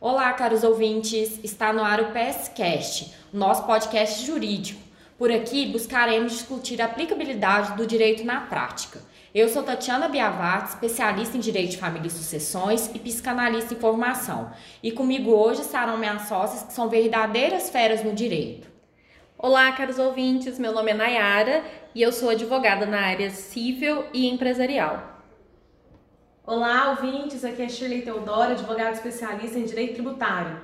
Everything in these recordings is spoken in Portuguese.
Olá, caros ouvintes! Está no ar o PSCast, nosso podcast jurídico. Por aqui buscaremos discutir a aplicabilidade do direito na prática. Eu sou Tatiana Biavati, especialista em Direito de Família e Sucessões e psicanalista em formação. E comigo hoje estarão minhas sócias que são verdadeiras feras no direito. Olá, caros ouvintes, meu nome é Nayara e eu sou advogada na área civil e empresarial. Olá, ouvintes, aqui é Shirley Teodoro, advogada especialista em direito tributário.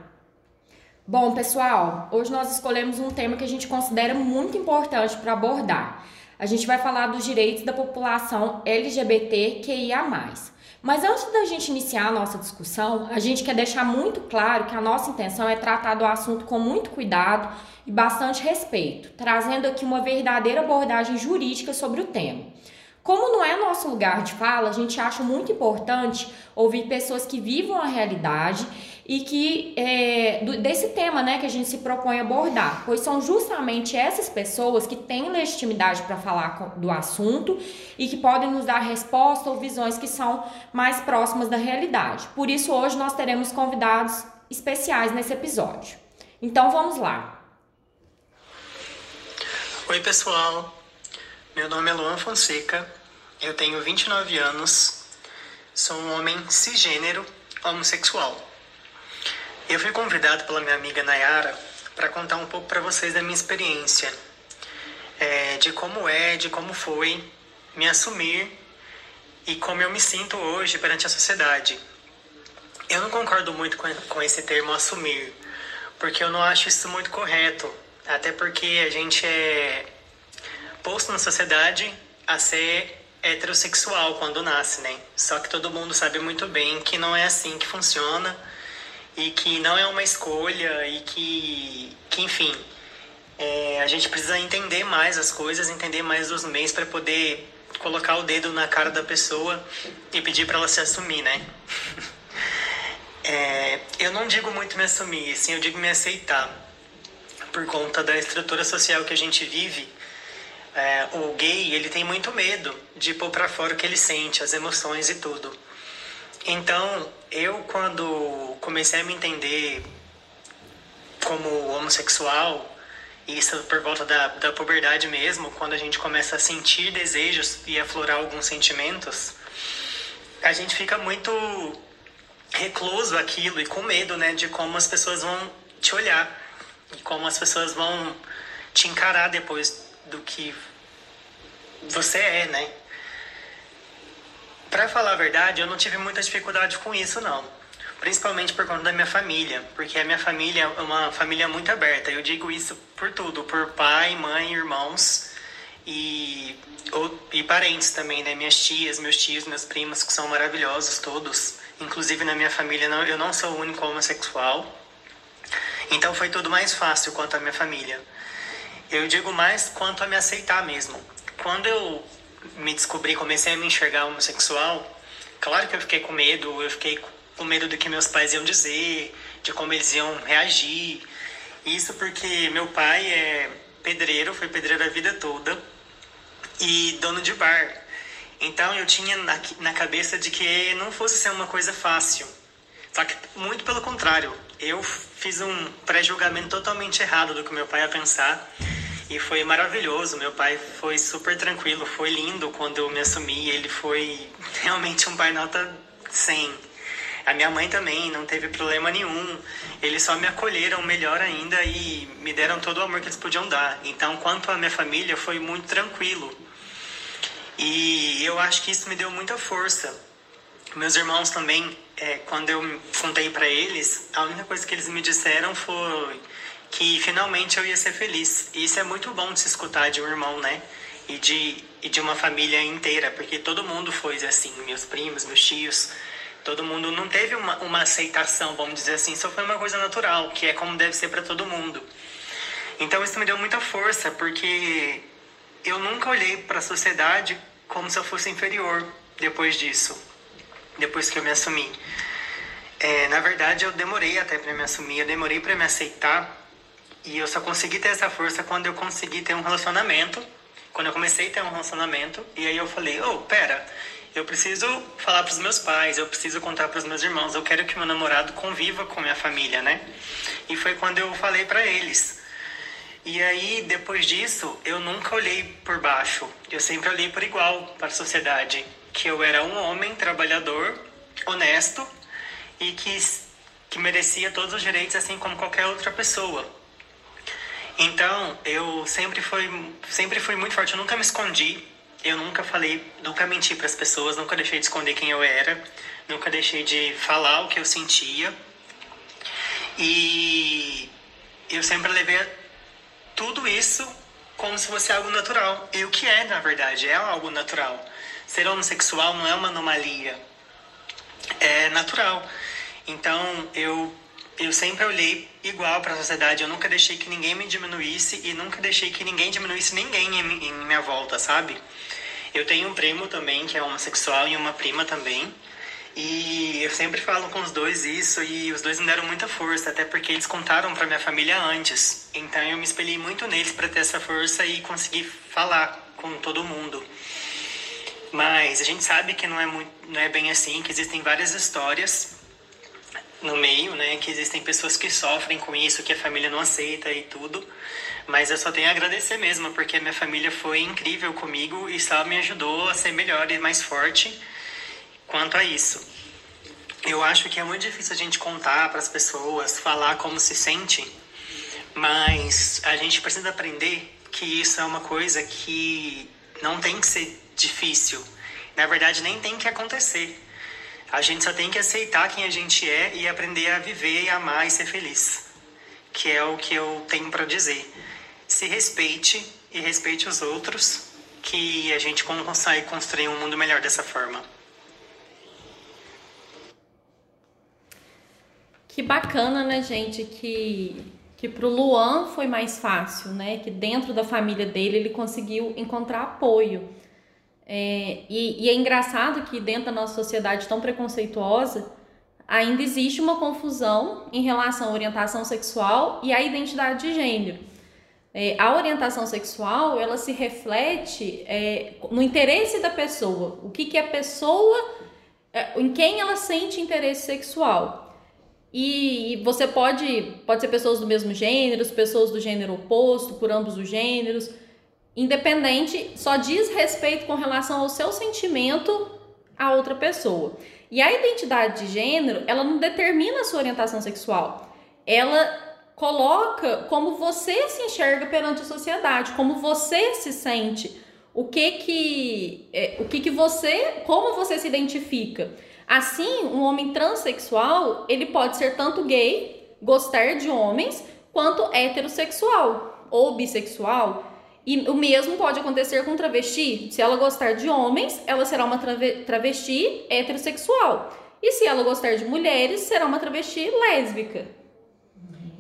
Bom, pessoal, hoje nós escolhemos um tema que a gente considera muito importante para abordar. A gente vai falar dos direitos da população LGBTQIA+. Mas antes da gente iniciar a nossa discussão, a gente quer deixar muito claro que a nossa intenção é tratar do assunto com muito cuidado e bastante respeito, trazendo aqui uma verdadeira abordagem jurídica sobre o tema. Como não é nosso lugar de fala, a gente acha muito importante ouvir pessoas que vivam a realidade e que é, desse tema né, que a gente se propõe abordar, pois são justamente essas pessoas que têm legitimidade para falar do assunto e que podem nos dar resposta ou visões que são mais próximas da realidade. Por isso, hoje nós teremos convidados especiais nesse episódio. Então vamos lá. Oi, pessoal. Meu nome é Luan Fonseca, eu tenho 29 anos, sou um homem cisgênero homossexual. Eu fui convidado pela minha amiga Nayara para contar um pouco para vocês da minha experiência, é, de como é, de como foi me assumir e como eu me sinto hoje perante a sociedade. Eu não concordo muito com, com esse termo assumir, porque eu não acho isso muito correto, até porque a gente é posto na sociedade a ser heterossexual quando nasce, né? Só que todo mundo sabe muito bem que não é assim que funciona e que não é uma escolha e que, que enfim, é, a gente precisa entender mais as coisas, entender mais os meios para poder colocar o dedo na cara da pessoa e pedir para ela se assumir, né? é, eu não digo muito me assumir, sim, eu digo me aceitar por conta da estrutura social que a gente vive é, o gay ele tem muito medo de pôr para fora o que ele sente, as emoções e tudo. Então, eu quando comecei a me entender como homossexual, isso por volta da, da puberdade mesmo, quando a gente começa a sentir desejos e aflorar alguns sentimentos, a gente fica muito recluso aquilo e com medo, né, de como as pessoas vão te olhar e como as pessoas vão te encarar depois do que você é, né? Para falar a verdade, eu não tive muita dificuldade com isso, não. Principalmente por conta da minha família, porque a minha família é uma família muito aberta. Eu digo isso por tudo, por pai, mãe, irmãos e, e parentes também, né? Minhas tias, meus tios, meus primos, que são maravilhosos todos. Inclusive na minha família, eu não sou o único homossexual. Então foi tudo mais fácil quanto à minha família. Eu digo mais quanto a me aceitar mesmo. Quando eu me descobri, comecei a me enxergar homossexual, claro que eu fiquei com medo, eu fiquei com medo do que meus pais iam dizer, de como eles iam reagir. Isso porque meu pai é pedreiro, foi pedreiro a vida toda e dono de bar. Então eu tinha na, na cabeça de que não fosse ser uma coisa fácil. Só que muito pelo contrário, eu fiz um pré-julgamento totalmente errado do que meu pai ia pensar e foi maravilhoso. Meu pai foi super tranquilo, foi lindo quando eu me assumi. Ele foi realmente um pai nota 100. A minha mãe também não teve problema nenhum. Eles só me acolheram melhor ainda e me deram todo o amor que eles podiam dar. Então, quanto à minha família, foi muito tranquilo. E eu acho que isso me deu muita força. Meus irmãos também, é, quando eu contei para eles, a única coisa que eles me disseram foi que finalmente eu ia ser feliz. E isso é muito bom de se escutar de um irmão, né? E de, e de uma família inteira, porque todo mundo foi assim, meus primos, meus tios, todo mundo não teve uma, uma aceitação, vamos dizer assim, só foi uma coisa natural, que é como deve ser para todo mundo. Então isso me deu muita força, porque eu nunca olhei para a sociedade como se eu fosse inferior depois disso, depois que eu me assumi. É, na verdade, eu demorei até para me assumir, eu demorei para me aceitar, e eu só consegui ter essa força quando eu consegui ter um relacionamento. Quando eu comecei a ter um relacionamento. E aí eu falei, oh, pera, eu preciso falar para os meus pais, eu preciso contar para os meus irmãos, eu quero que meu namorado conviva com minha família, né? E foi quando eu falei para eles. E aí, depois disso, eu nunca olhei por baixo, eu sempre olhei por igual para a sociedade, que eu era um homem trabalhador, honesto e que, que merecia todos os direitos assim como qualquer outra pessoa. Então, eu sempre fui, sempre fui muito forte, eu nunca me escondi, eu nunca falei, nunca menti para as pessoas, nunca deixei de esconder quem eu era, nunca deixei de falar o que eu sentia. E eu sempre levei tudo isso como se fosse algo natural. E o que é, na verdade, é algo natural. Ser homossexual não é uma anomalia, é natural. Então, eu eu sempre olhei igual para a sociedade, eu nunca deixei que ninguém me diminuísse e nunca deixei que ninguém diminuísse ninguém em, em minha volta, sabe? Eu tenho um primo também que é homossexual e uma prima também. E eu sempre falo com os dois isso e os dois me deram muita força, até porque eles contaram para minha família antes. Então eu me espelhei muito neles para ter essa força e conseguir falar com todo mundo. Mas a gente sabe que não é muito, não é bem assim, que existem várias histórias no meio, né? Que existem pessoas que sofrem com isso, que a família não aceita e tudo. Mas eu só tenho a agradecer mesmo, porque a minha família foi incrível comigo e só me ajudou a ser melhor e mais forte quanto a isso. Eu acho que é muito difícil a gente contar para as pessoas, falar como se sente, mas a gente precisa aprender que isso é uma coisa que não tem que ser difícil. Na verdade, nem tem que acontecer. A gente só tem que aceitar quem a gente é e aprender a viver, amar e ser feliz. Que é o que eu tenho para dizer. Se respeite e respeite os outros, que a gente consegue construir um mundo melhor dessa forma. Que bacana, né, gente, que que pro Luan foi mais fácil, né? Que dentro da família dele ele conseguiu encontrar apoio. É, e, e, é engraçado que dentro da nossa sociedade tão preconceituosa, ainda existe uma confusão em relação à orientação sexual e à identidade de gênero. É, a orientação sexual, ela se reflete é, no interesse da pessoa. O que, que a pessoa, é, em quem ela sente interesse sexual. E você pode, pode ser pessoas do mesmo gênero, pessoas do gênero oposto, por ambos os gêneros independente, só diz respeito com relação ao seu sentimento a outra pessoa. E a identidade de gênero, ela não determina a sua orientação sexual. Ela coloca como você se enxerga perante a sociedade, como você se sente, o que que, é, o que que você, como você se identifica. Assim, um homem transexual, ele pode ser tanto gay, gostar de homens, quanto heterossexual ou bissexual, e o mesmo pode acontecer com travesti. Se ela gostar de homens, ela será uma travesti heterossexual. E se ela gostar de mulheres, será uma travesti lésbica.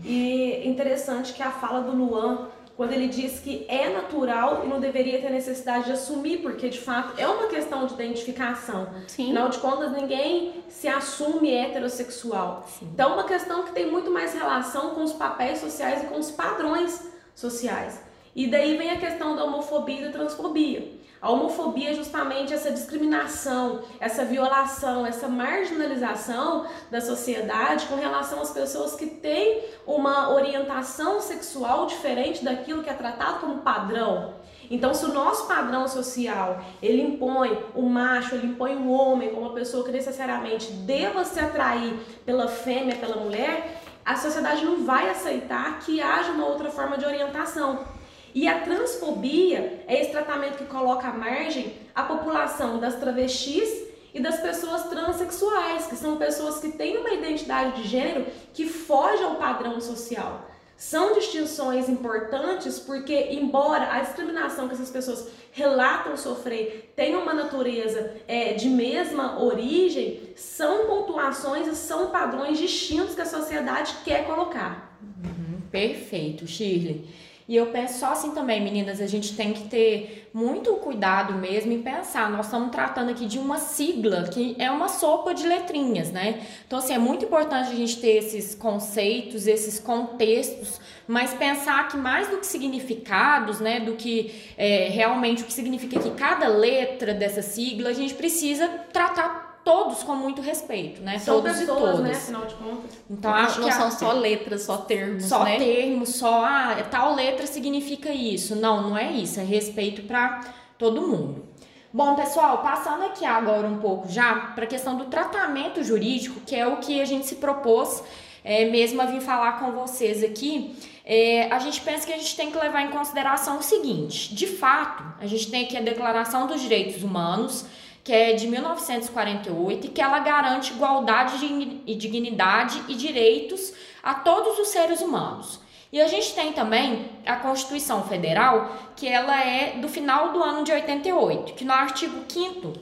E interessante que a fala do Luan, quando ele diz que é natural e não deveria ter necessidade de assumir, porque de fato é uma questão de identificação. Sim. Afinal de contas, ninguém se assume heterossexual. Sim. Então, é uma questão que tem muito mais relação com os papéis sociais e com os padrões sociais. E daí vem a questão da homofobia e da transfobia. A homofobia é justamente essa discriminação, essa violação, essa marginalização da sociedade com relação às pessoas que têm uma orientação sexual diferente daquilo que é tratado como padrão. Então, se o nosso padrão social ele impõe o macho, ele impõe o homem como uma pessoa que necessariamente deva se atrair pela fêmea, pela mulher, a sociedade não vai aceitar que haja uma outra forma de orientação. E a transfobia é esse tratamento que coloca à margem a população das travestis e das pessoas transexuais, que são pessoas que têm uma identidade de gênero que foge ao padrão social. São distinções importantes porque, embora a discriminação que essas pessoas relatam sofrer tenha uma natureza é, de mesma origem, são pontuações e são padrões distintos que a sociedade quer colocar. Uhum, perfeito, Shirley. E eu penso só assim também, meninas, a gente tem que ter muito cuidado mesmo em pensar. Nós estamos tratando aqui de uma sigla que é uma sopa de letrinhas, né? Então, assim, é muito importante a gente ter esses conceitos, esses contextos, mas pensar que mais do que significados, né, do que é, realmente o que significa que cada letra dessa sigla, a gente precisa tratar todos com muito respeito, né? São todos pessoas, e todas. né? Afinal de contas. Então não, acho não que são a... só letras, só termos, só né? termos, só ah, tal letra significa isso. Não, não é isso. É respeito para todo mundo. Bom, pessoal, passando aqui agora um pouco já para a questão do tratamento jurídico, que é o que a gente se propôs é, mesmo a vir falar com vocês aqui. É, a gente pensa que a gente tem que levar em consideração o seguinte: de fato, a gente tem aqui a Declaração dos Direitos Humanos que é de 1948 e que ela garante igualdade e dignidade e direitos a todos os seres humanos. E a gente tem também a Constituição Federal, que ela é do final do ano de 88, que no artigo 5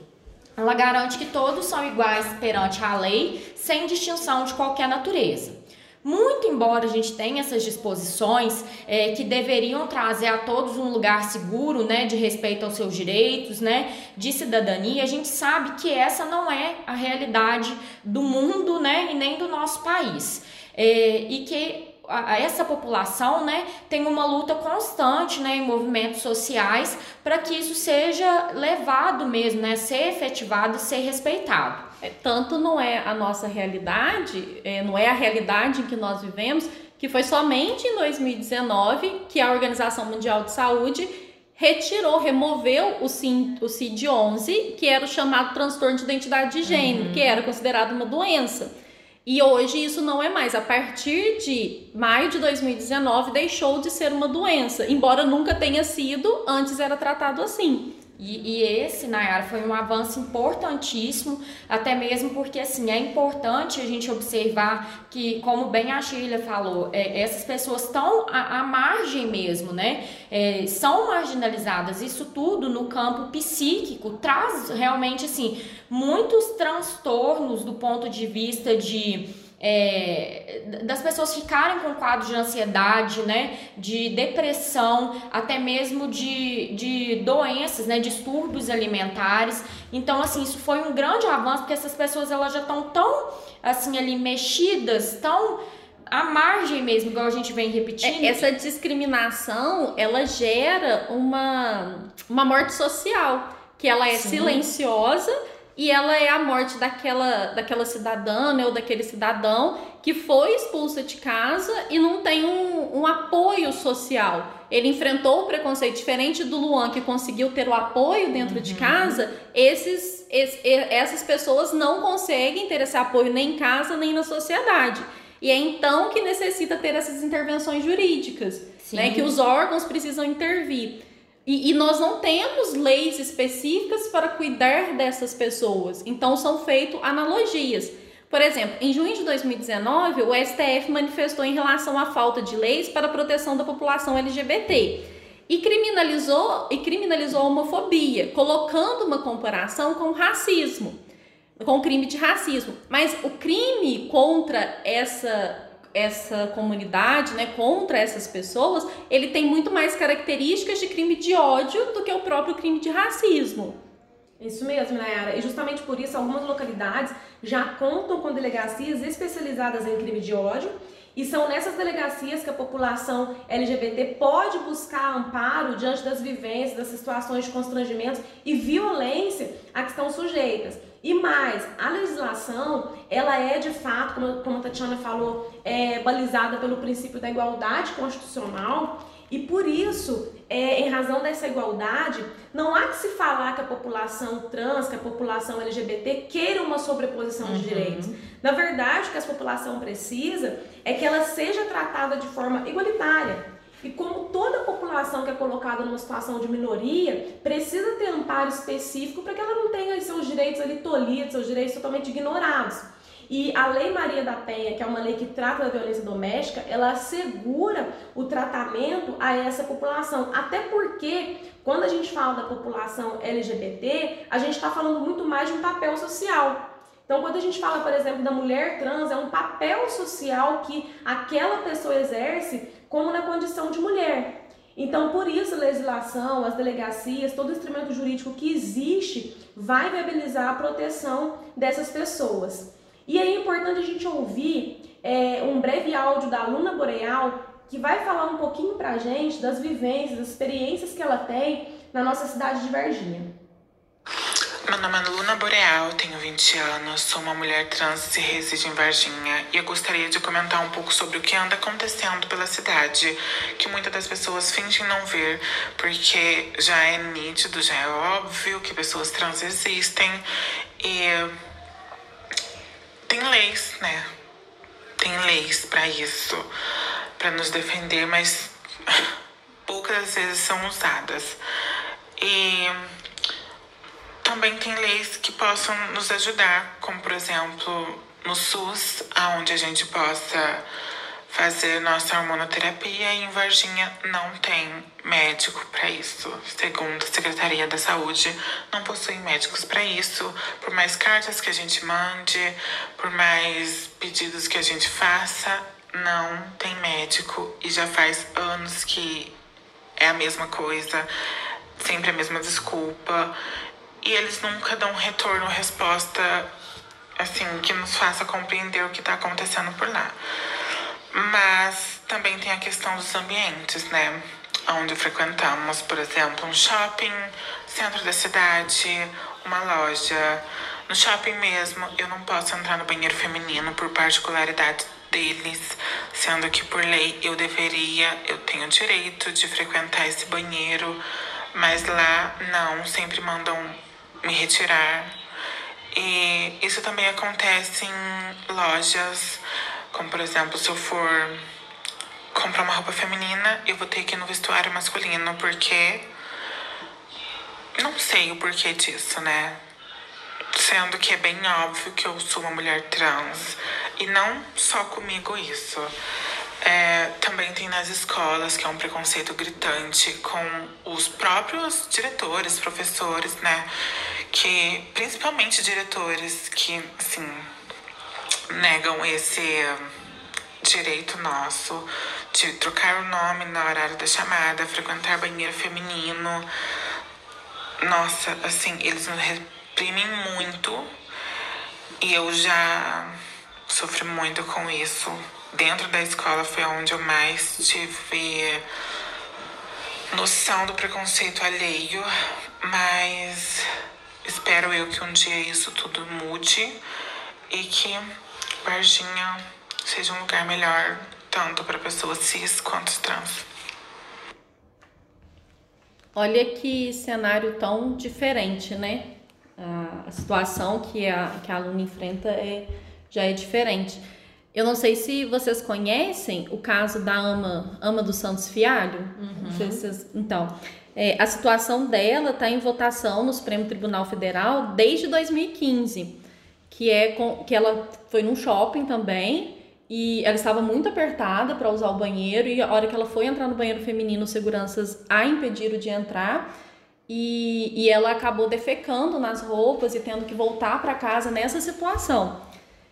ela garante que todos são iguais perante a lei, sem distinção de qualquer natureza. Muito embora a gente tenha essas disposições é, que deveriam trazer a todos um lugar seguro, né, de respeito aos seus direitos, né, de cidadania, a gente sabe que essa não é a realidade do mundo, né, e nem do nosso país. É, e que a, essa população né, tem uma luta constante né, em movimentos sociais para que isso seja levado mesmo, né, ser efetivado, ser respeitado. É, tanto não é a nossa realidade, é, não é a realidade em que nós vivemos, que foi somente em 2019 que a Organização Mundial de Saúde retirou, removeu o CID-11, que era o chamado transtorno de identidade de gênero, uhum. que era considerado uma doença. E hoje isso não é mais. A partir de maio de 2019 deixou de ser uma doença, embora nunca tenha sido, antes era tratado assim. E, e, esse, Nayara, foi um avanço importantíssimo, até mesmo porque, assim, é importante a gente observar que, como bem a Sheila falou, é, essas pessoas estão à, à, margem mesmo, né? É, são marginalizadas. Isso tudo no campo psíquico traz realmente, assim, muitos transtornos do ponto de vista de é, das pessoas ficarem com quadros de ansiedade, né, de depressão, até mesmo de, de doenças, né, distúrbios alimentares. Então, assim, isso foi um grande avanço, porque essas pessoas elas já estão tão, assim, ali mexidas, tão à margem mesmo, igual a gente vem repetindo. É, essa discriminação, ela gera uma, uma morte social, que ela é Sim. silenciosa, e ela é a morte daquela, daquela cidadã né, ou daquele cidadão que foi expulsa de casa e não tem um, um apoio social. Ele enfrentou o preconceito diferente do Luan, que conseguiu ter o apoio dentro uhum. de casa. Esses, esses, essas pessoas não conseguem ter esse apoio nem em casa nem na sociedade. E é então que necessita ter essas intervenções jurídicas, né, que os órgãos precisam intervir. E, e, nós não temos leis específicas para cuidar dessas pessoas, então são feitas analogias. Por exemplo, em junho de 2019, o STF manifestou em relação à falta de leis para a proteção da população LGBT e criminalizou, e criminalizou a homofobia, colocando uma comparação com o racismo, com o crime de racismo. Mas o crime contra essa essa comunidade, né, contra essas pessoas, ele tem muito mais características de crime de ódio do que o próprio crime de racismo. Isso mesmo, Nayara. E justamente por isso, algumas localidades já contam com delegacias especializadas em crime de ódio. E são nessas delegacias que a população LGBT pode buscar amparo diante das vivências, das situações de constrangimento e violência a que estão sujeitas. E mais, a legislação, ela é de fato, como, como a Tatiana falou, é, balizada pelo princípio da igualdade constitucional e por isso, é, em razão dessa igualdade, não há que se falar que a população trans, que a população LGBT queira uma sobreposição uhum. de direitos. Na verdade, o que a população precisa é que ela seja tratada de forma igualitária. E como toda população que é colocada numa situação de minoria precisa ter amparo específico para que ela não tenha seus direitos ali tolhidos, seus direitos totalmente ignorados. E a Lei Maria da Penha, que é uma lei que trata da violência doméstica, ela assegura o tratamento a essa população. Até porque, quando a gente fala da população LGBT, a gente está falando muito mais de um papel social. Então, quando a gente fala, por exemplo, da mulher trans, é um papel social que aquela pessoa exerce como na condição de mulher. Então, por isso, a legislação, as delegacias, todo instrumento jurídico que existe vai viabilizar a proteção dessas pessoas. E é importante a gente ouvir é, um breve áudio da Luna Boreal, que vai falar um pouquinho pra gente das vivências, das experiências que ela tem na nossa cidade de Varginha. Meu nome é Luna Boreal, tenho 20 anos, sou uma mulher trans e resido em Varginha e eu gostaria de comentar um pouco sobre o que anda acontecendo pela cidade, que muitas das pessoas fingem não ver, porque já é nítido, já é óbvio que pessoas trans existem e tem leis, né? Tem leis para isso, para nos defender, mas poucas vezes são usadas. E também tem leis que possam nos ajudar, como por exemplo no SUS, aonde a gente possa fazer nossa hormonoterapia e em Varginha não tem médico para isso. Segundo a Secretaria da Saúde, não possui médicos para isso. Por mais cartas que a gente mande, por mais pedidos que a gente faça, não tem médico e já faz anos que é a mesma coisa, sempre a mesma desculpa e eles nunca dão retorno, resposta assim que nos faça compreender o que está acontecendo por lá. Mas também tem a questão dos ambientes, né? Onde frequentamos, por exemplo, um shopping, centro da cidade, uma loja. No shopping mesmo, eu não posso entrar no banheiro feminino por particularidade deles, sendo que por lei eu deveria, eu tenho direito de frequentar esse banheiro, mas lá não, sempre mandam me retirar. E isso também acontece em lojas, como por exemplo, se eu for comprar uma roupa feminina, eu vou ter que ir no vestuário masculino, porque não sei o porquê disso, né? Sendo que é bem óbvio que eu sou uma mulher trans. E não só comigo isso. É, também tem nas escolas, que é um preconceito gritante com os próprios diretores, professores, né? Que, principalmente diretores que, assim, negam esse direito nosso de trocar o nome no horário da chamada, frequentar banheiro feminino. Nossa, assim, eles nos reprimem muito e eu já sofri muito com isso dentro da escola foi onde eu mais tive noção do preconceito alheio, mas espero eu que um dia isso tudo mude e que Varginha seja um lugar melhor tanto para pessoas cis quanto trans. Olha que cenário tão diferente, né? A, situação que a, que a aluna enfrenta é, já é diferente. Eu não sei se vocês conhecem o caso da Ama, Ama dos Santos Fialho. Uhum. Vocês, então, é, a situação dela está em votação no Supremo Tribunal Federal desde 2015, que é com, que ela foi num shopping também e ela estava muito apertada para usar o banheiro e a hora que ela foi entrar no banheiro feminino, seguranças a impediram de entrar. E, e ela acabou defecando nas roupas e tendo que voltar para casa nessa situação.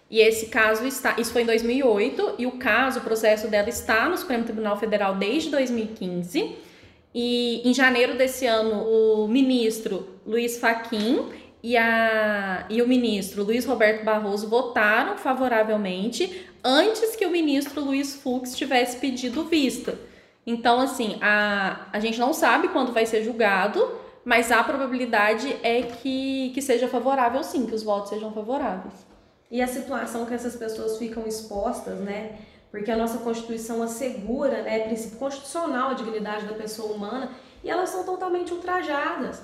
E esse caso está, isso foi em 2008, e o caso, o processo dela está no Supremo Tribunal Federal desde 2015. E em janeiro desse ano, o ministro Luiz Faquim e, a, e o ministro Luiz Roberto Barroso votaram favoravelmente antes que o ministro Luiz Fux tivesse pedido vista. Então, assim, a, a gente não sabe quando vai ser julgado, mas a probabilidade é que, que seja favorável sim, que os votos sejam favoráveis e a situação que essas pessoas ficam expostas, né? Porque a nossa Constituição assegura, né, princípio constitucional a dignidade da pessoa humana e elas são totalmente ultrajadas.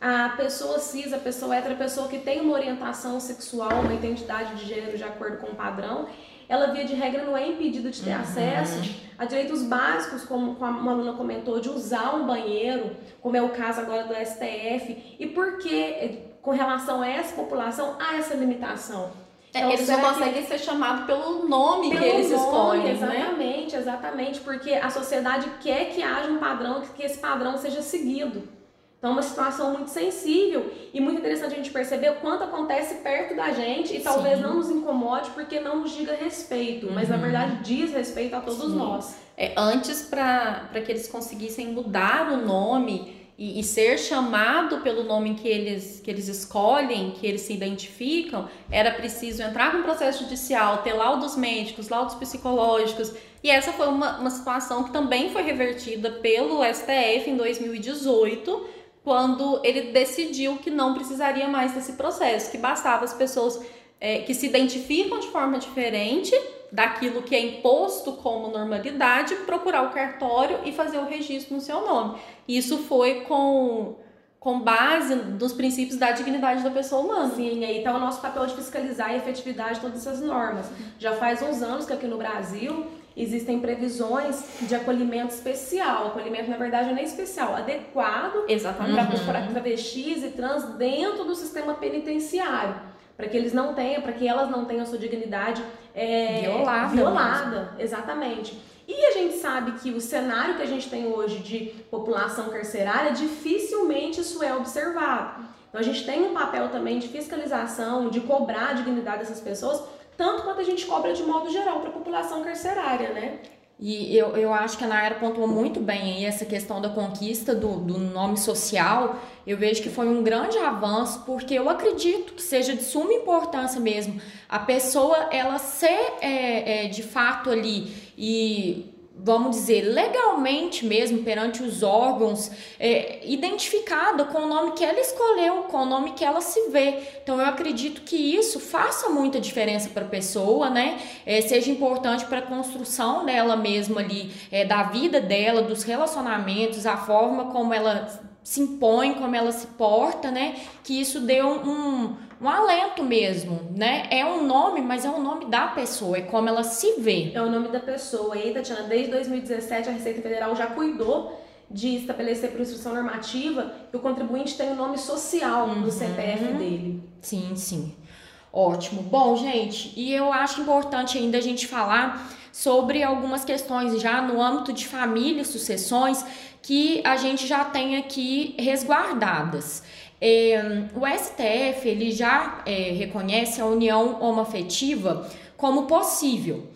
A pessoa cis, a pessoa hétero, a pessoa que tem uma orientação sexual, uma identidade de gênero de acordo com o padrão, ela via de regra não é impedida de ter uhum. acesso a direitos básicos, como uma aluna comentou, de usar um banheiro, como é o caso agora do STF. E por que, com relação a essa população, há essa limitação? É, então, eles não conseguem que... ser chamados pelo nome pelo que eles nome, escolhem, exatamente, né? exatamente, porque a sociedade quer que haja um padrão, que esse padrão seja seguido. Então, é uma situação muito sensível e muito interessante a gente perceber o quanto acontece perto da gente e talvez Sim. não nos incomode porque não nos diga respeito, uhum. mas na uhum. verdade diz respeito a todos Sim. nós. É, antes, para que eles conseguissem mudar o nome e, e, ser chamado pelo nome que eles, que eles escolhem, que eles se identificam, era preciso entrar com processo judicial, ter laudos médicos, laudos psicológicos. E essa foi uma, uma situação que também foi revertida pelo STF em 2018 quando ele decidiu que não precisaria mais desse processo, que bastava as pessoas é, que se identificam de forma diferente daquilo que é imposto como normalidade procurar o cartório e fazer o registro no seu nome. Isso foi com com base nos princípios da dignidade da pessoa humana. Sim, aí então o nosso papel de fiscalizar a efetividade de todas essas normas. Já faz uns anos que aqui no Brasil existem previsões de acolhimento especial. Acolhimento, na verdade, não é especial, adequado para uhum. travestis e trans dentro do sistema penitenciário. Para que eles não tenham, para que elas não tenham sua dignidade é, violada. Violada, exatamente. E a gente sabe que o cenário que a gente tem hoje de população carcerária, dificilmente isso é observado. Então a gente tem um papel também de fiscalização, de cobrar a dignidade dessas pessoas, tanto quanto a gente cobra de modo geral para a população carcerária, né? E eu, eu acho que a Nayara pontuou muito bem aí essa questão da conquista do, do nome social. Eu vejo que foi um grande avanço, porque eu acredito que seja de suma importância mesmo a pessoa ela ser é, é, de fato ali e vamos dizer, legalmente mesmo perante os órgãos, é, identificada com o nome que ela escolheu, com o nome que ela se vê. Então eu acredito que isso faça muita diferença para a pessoa, né? É, seja importante para a construção dela mesma ali, é, da vida dela, dos relacionamentos, a forma como ela se impõe, como ela se porta, né? Que isso dê um, um um alento mesmo, né? É um nome, mas é o nome da pessoa, é como ela se vê. É o nome da pessoa. E aí, Tatiana, desde 2017 a Receita Federal já cuidou de estabelecer por instrução normativa que o contribuinte tem o um nome social uhum. no CPF dele. Sim, sim. Ótimo. Bom, gente, e eu acho importante ainda a gente falar sobre algumas questões já no âmbito de família e sucessões que a gente já tem aqui resguardadas. É, o STF ele já é, reconhece a união homoafetiva como possível.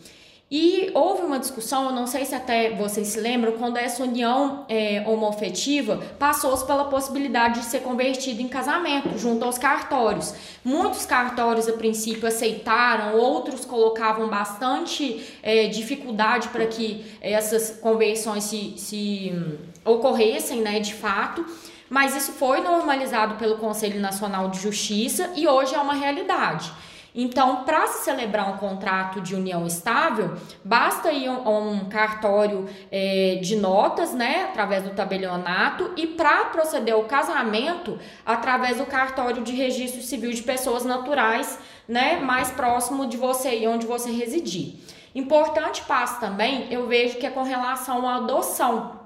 E houve uma discussão, eu não sei se até vocês se lembram, quando essa união é, homoafetiva passou-se pela possibilidade de ser convertida em casamento, junto aos cartórios. Muitos cartórios, a princípio, aceitaram, outros colocavam bastante é, dificuldade para que essas conversões se, se hum, ocorressem, né, de fato mas isso foi normalizado pelo Conselho Nacional de Justiça e hoje é uma realidade. Então, para se celebrar um contrato de união estável, basta ir a um, cartório é, de notas, né, através do tabelionato, e para proceder ao casamento, através do cartório de registro civil de pessoas naturais, né, mais próximo de você e onde você residir. Importante passo também, eu vejo que é com relação à adoção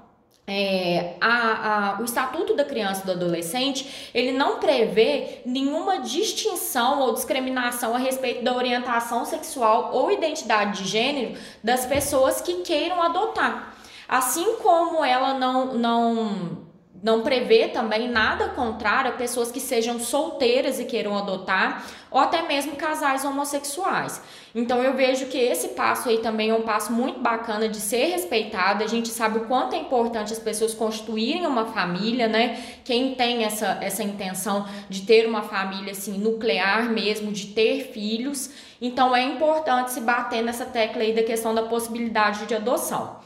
é, a, a, o Estatuto da Criança e do Adolescente, ele não prevê nenhuma distinção ou discriminação a respeito da orientação sexual ou identidade de gênero das pessoas que queiram adotar. Assim como ela não, não não prevê também nada contrário a pessoas que sejam solteiras e queiram adotar, ou até mesmo casais homossexuais. Então eu vejo que esse passo aí também é um passo muito bacana de ser respeitado. A gente sabe o quanto é importante as pessoas constituírem uma família, né? Quem tem essa, essa intenção de ter uma família assim nuclear mesmo, de ter filhos. Então é importante se bater nessa tecla aí da questão da possibilidade de adoção.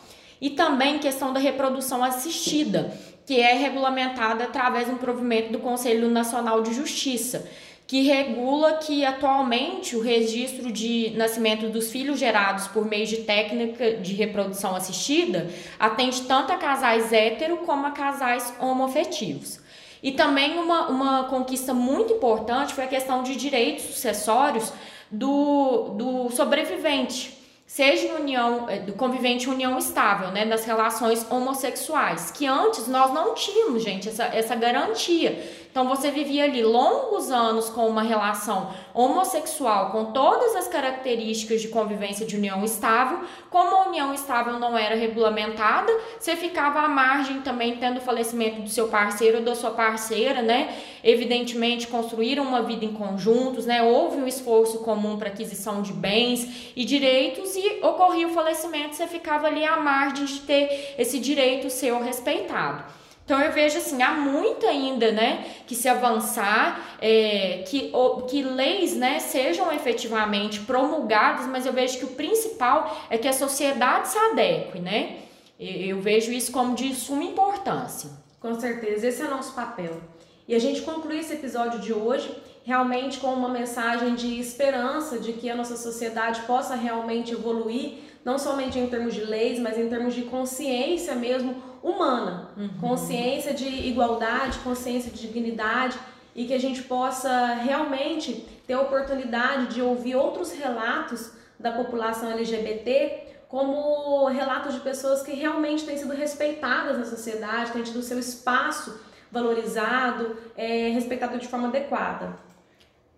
E também questão da reprodução assistida que é regulamentada através de um provimento do Conselho Nacional de Justiça, que regula que atualmente o registro de nascimento dos filhos gerados por meio de técnica de reprodução assistida atende tanto a casais hétero como a casais homoafetivos. E também uma, uma conquista muito importante foi a questão de direitos sucessórios do, do sobrevivente seja em união, eh, do convivente união estável, né, das relações homossexuais, que antes nós não tínhamos, gente, essa, essa garantia Então você vivia ali longos anos com uma relação homossexual com todas as características de convivência de união estável. Como a união estável não era regulamentada, você ficava à margem também tendo o falecimento do seu parceiro ou da sua parceira, né? Evidentemente construíram uma vida em conjuntos, né? Houve um esforço comum para aquisição de bens e direitos e ocorria o falecimento, você ficava ali à margem de ter esse direito seu respeitado. Então eu vejo assim, há muito ainda, né, que se avançar, é, que, que leis, né, sejam efetivamente promulgadas, mas eu vejo que o principal é que a sociedade se adeque, né? Eu, eu vejo isso como de suma importância. Com certeza, esse é o nosso papel. E a gente conclui esse episódio de hoje realmente com uma mensagem de esperança de que a nossa sociedade possa realmente evoluir, não somente em termos de leis, mas em termos de consciência mesmo humana, uhum. consciência de igualdade, consciência de dignidade e que a gente possa realmente ter a oportunidade de ouvir outros relatos da população LGBT como relatos de pessoas que realmente têm sido respeitadas na sociedade, têm tido seu espaço valorizado, é, respeitado de forma adequada.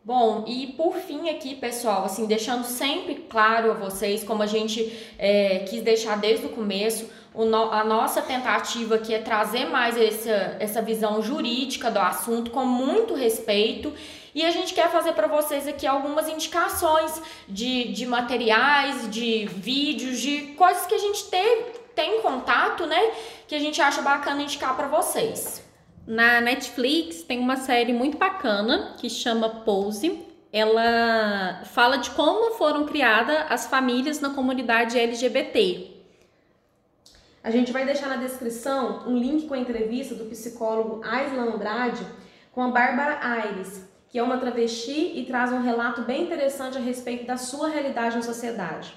Bom, e por fim aqui, pessoal, assim, deixando sempre claro a vocês, como a gente é, quis deixar desde o começo, no, a nossa tentativa aqui é trazer mais essa, essa visão jurídica do assunto com muito respeito e a gente quer fazer para vocês aqui algumas indicações de, de materiais, de vídeos, de coisas que a gente teve, tem contato, né? Que a gente acha bacana indicar para vocês. Na Netflix tem uma série muito bacana que chama Pose. Ela fala de como foram criadas as famílias na comunidade LGBT. A gente vai deixar na descrição um link com a entrevista do psicólogo Aislan Andrade com a Bárbara Aires, que é uma travesti e traz um relato bem interessante a respeito da sua realidade na sociedade.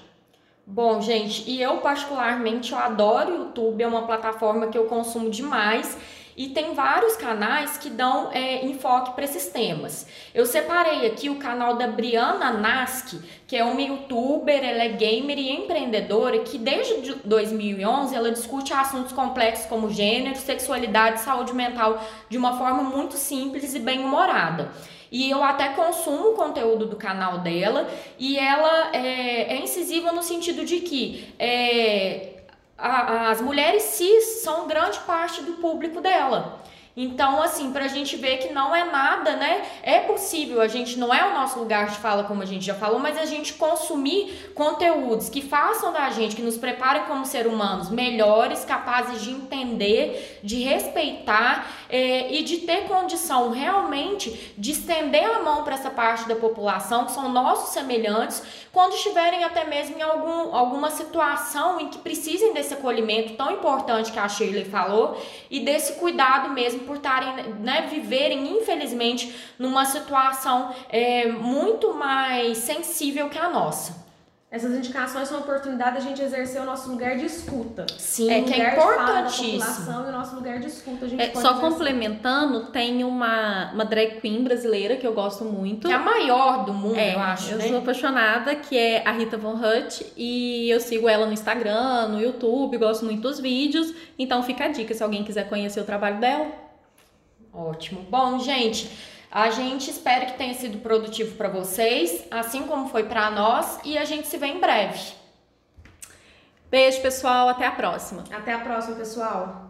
Bom, gente, e eu particularmente eu adoro o YouTube, é uma plataforma que eu consumo demais e tem vários canais que dão é, enfoque para esses temas. Eu separei aqui o canal da Briana Naski, que é uma youtuber, ela é gamer e empreendedora, que desde 2011 ela discute assuntos complexos como gênero, sexualidade saúde mental de uma forma muito simples e bem humorada. E eu até consumo o conteúdo do canal dela e ela é, é incisiva no sentido de que é, a, as mulheres cis são grande parte do público dela. Então, assim, para a gente ver que não é nada, né? É possível, a gente não é o nosso lugar de fala, como a gente já falou, mas a gente consumir conteúdos que façam da gente, que nos preparem como ser humanos melhores, capazes de entender, de respeitar é, e de ter condição realmente de estender a mão para essa parte da população, que são nossos semelhantes, quando estiverem até mesmo em algum, alguma situação em que precisem desse acolhimento tão importante que a Shirley falou e desse cuidado mesmo por estarem, né, viverem, infelizmente, numa situação é, muito mais sensível que a nossa. Essas indicações são uma oportunidade de a gente exercer o nosso lugar de escuta. Sim, é, que é importantíssimo. População e o nosso lugar de escuta. A gente é, só complementando, tem uma, uma drag queen brasileira que eu gosto muito. Que é a maior do mundo, é, eu acho. Eu né? sou apaixonada, que é a Rita Von Hutt. E eu sigo ela no Instagram, no YouTube, gosto muito dos vídeos. Então fica a dica se alguém quiser conhecer o trabalho dela. Ótimo. Bom, gente. A gente espera que tenha sido produtivo para vocês, assim como foi para nós, e a gente se vê em breve. Beijo, pessoal. Até a próxima. Até a próxima, pessoal.